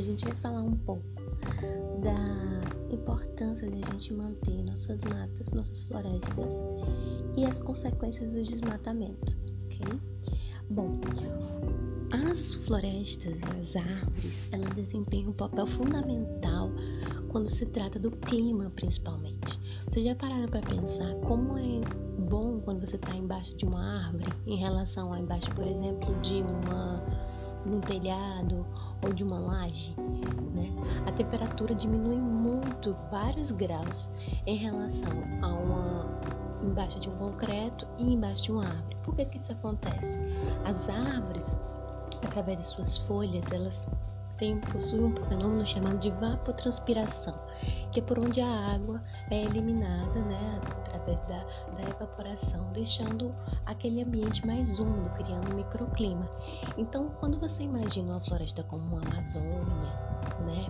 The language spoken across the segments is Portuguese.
gente vai falar um pouco da importância de a gente manter nossas matas, nossas florestas e as consequências do desmatamento, ok? Bom, as florestas, as árvores, elas desempenham um papel fundamental quando se trata do clima, principalmente. Vocês já pararam para pensar como é bom quando você está embaixo de uma árvore em relação a embaixo, por exemplo, de uma um telhado ou de uma laje, né? A temperatura diminui muito, vários graus, em relação a uma embaixo de um concreto e embaixo de uma árvore. Por que que isso acontece? As árvores, através de suas folhas, elas têm, possuem um fenômeno chamado de vapotranspiração, que é por onde a água é eliminada, né, através da, da evaporação, deixando aquele ambiente mais úmido, criando um microclima. Então, quando você imagina uma floresta como uma Amazônia, né,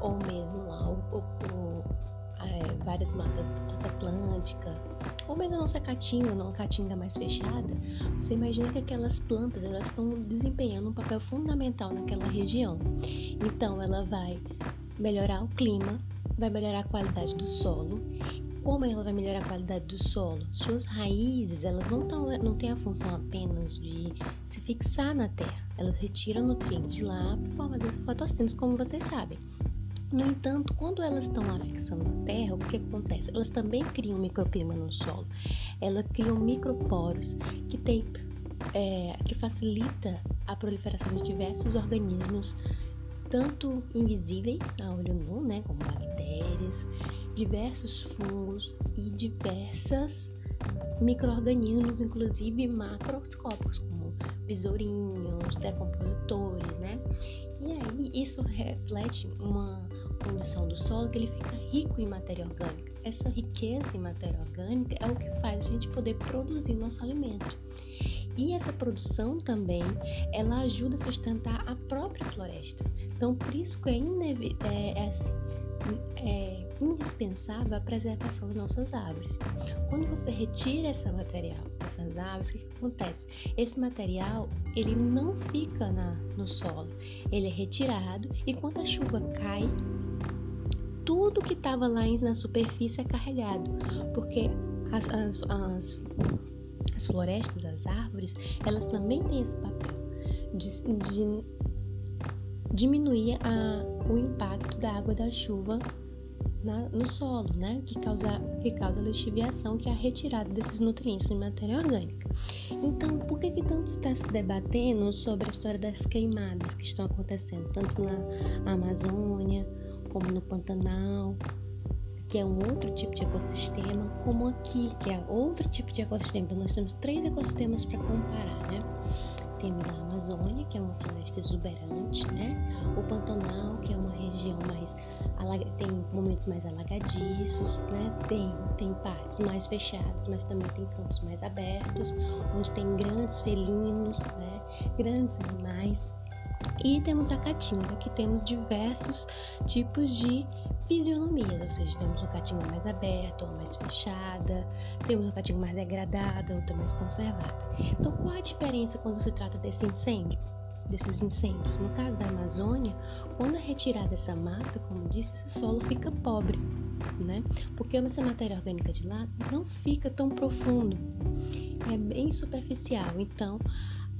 ou mesmo lá o, o, é, várias matas atlântica, ou mesmo a nossa caatinga, uma caatinga mais fechada, você imagina que aquelas plantas elas estão desempenhando um papel fundamental naquela região. Então, ela vai melhorar o clima, vai melhorar a qualidade do solo. Como ela vai melhorar a qualidade do solo? Suas raízes, elas não, tão, não têm a função apenas de se fixar na terra. Elas retiram nutrientes de lá por forma das fotossíntese, como vocês sabem. No entanto, quando elas estão lá fixando na terra, o que acontece? Elas também criam um microclima no solo. Elas criam microporos que tem é, que facilita a proliferação de diversos organismos, tanto invisíveis a olho nu, né, como bactérias, diversos fungos e diversas microorganismos, inclusive macroscópicos, como besourinhos, decompositores, né? E aí isso reflete uma condição do solo que ele fica rico em matéria orgânica. Essa riqueza em matéria orgânica é o que faz a gente poder produzir nosso alimento. E essa produção também, ela ajuda a sustentar a própria floresta. Então, por isso que é, é, é, assim, é indispensável a preservação das nossas árvores. Quando você retira esse material dessas árvores, o que, que, acontece? Esse material ele não fica na, no solo, ele é retirado e quando a chuva cai, tudo que estava lá na superfície é carregado, porque as, as, as, as, florestas, as árvores, elas também têm esse papel de, de diminuir a, o impacto da água da chuva na, no solo, né? Que causa, que causa a lixiviação, que é a retirada desses nutrientes de matéria orgânica. Então, por que, que tanto está se debatendo sobre a história das queimadas que estão acontecendo, tanto na Amazônia, como no Pantanal, que é um outro tipo de ecossistema, como aqui, que é outro tipo de ecossistema. Então, nós temos três ecossistemas para comparar, né? Temos a Amazônia, que é uma floresta exuberante, né? O Pantanal, que é uma região mais tem momentos mais alagadiços, né? Tem tem partes mais fechadas, mas também tem campos mais abertos, onde tem grandes felinos, né? Grandes animais e temos a caatinga, que temos diversos tipos de fisionomias, ou seja, temos uma caatinga mais aberta ou mais fechada, temos uma caatinga mais degradada, outra mais conservada. Então, qual a diferença quando se trata desse incêndio? Desses incêndios. No caso da Amazônia, quando é retirada essa mata, como disse, esse solo fica pobre, né? Porque essa matéria orgânica de lá não fica tão profundo, é bem superficial. Então,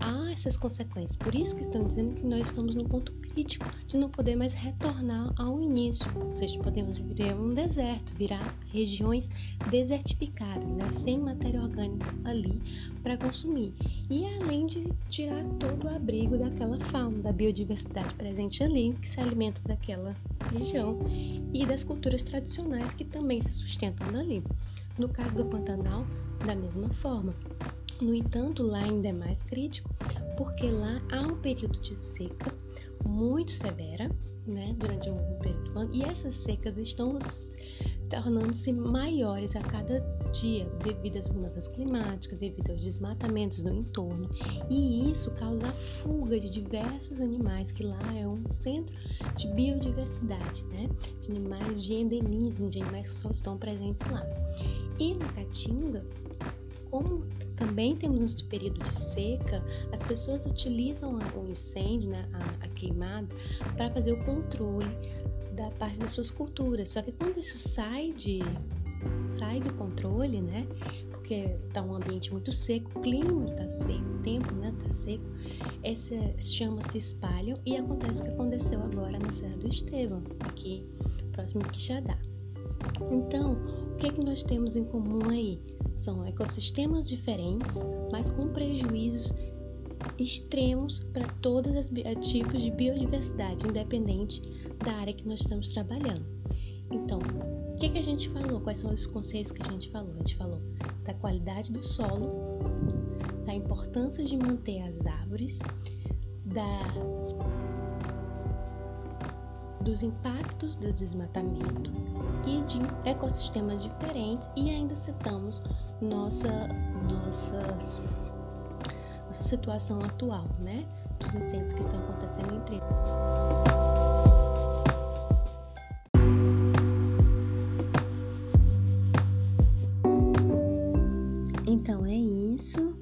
há essas consequências. Por isso que estão dizendo que nós estamos no ponto crítico de não poder mais retornar ao início, ou seja, podemos virar um deserto, virar regiões desertificadas, né, sem matéria orgânica ali para consumir. E além de tirar todo o abrigo daquela fauna, da biodiversidade presente ali, que se alimenta daquela região, e das culturas tradicionais que também se sustentam dali. No caso do Pantanal, da mesma forma. No entanto, lá ainda é mais crítico, porque lá há um período de seca muito severa, né, durante um período do ano, e essas secas estão tornando-se maiores a cada dia devido às mudanças climáticas, devido aos desmatamentos no entorno. E isso causa a fuga de diversos animais, que lá é um centro de biodiversidade, né? De animais de endemismo, de animais que só estão presentes lá. E na Caatinga, como também temos um período de seca, as pessoas utilizam o incêndio, né, a, a queimada, para fazer o controle da parte das suas culturas. Só que quando isso sai de sai do controle, né? Porque está um ambiente muito seco, o clima está seco, o tempo né, está seco, essas chamas se espalham e acontece o que aconteceu agora na Serra do Estevão, aqui próximo de Quixadá. Então, o que, é que nós temos em comum aí? São ecossistemas diferentes, mas com prejuízos extremos para todos os tipos de biodiversidade, independente da área que nós estamos trabalhando. Então, o que, que a gente falou? Quais são os conceitos que a gente falou? A gente falou da qualidade do solo, da importância de manter as árvores, da dos impactos do desmatamento e de ecossistemas diferentes e ainda citamos nossa nossa nossa situação atual, né, dos incêndios que estão acontecendo entre Então é isso.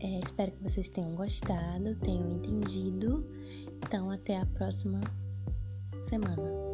É, espero que vocês tenham gostado, tenham entendido. Então, até a próxima semana.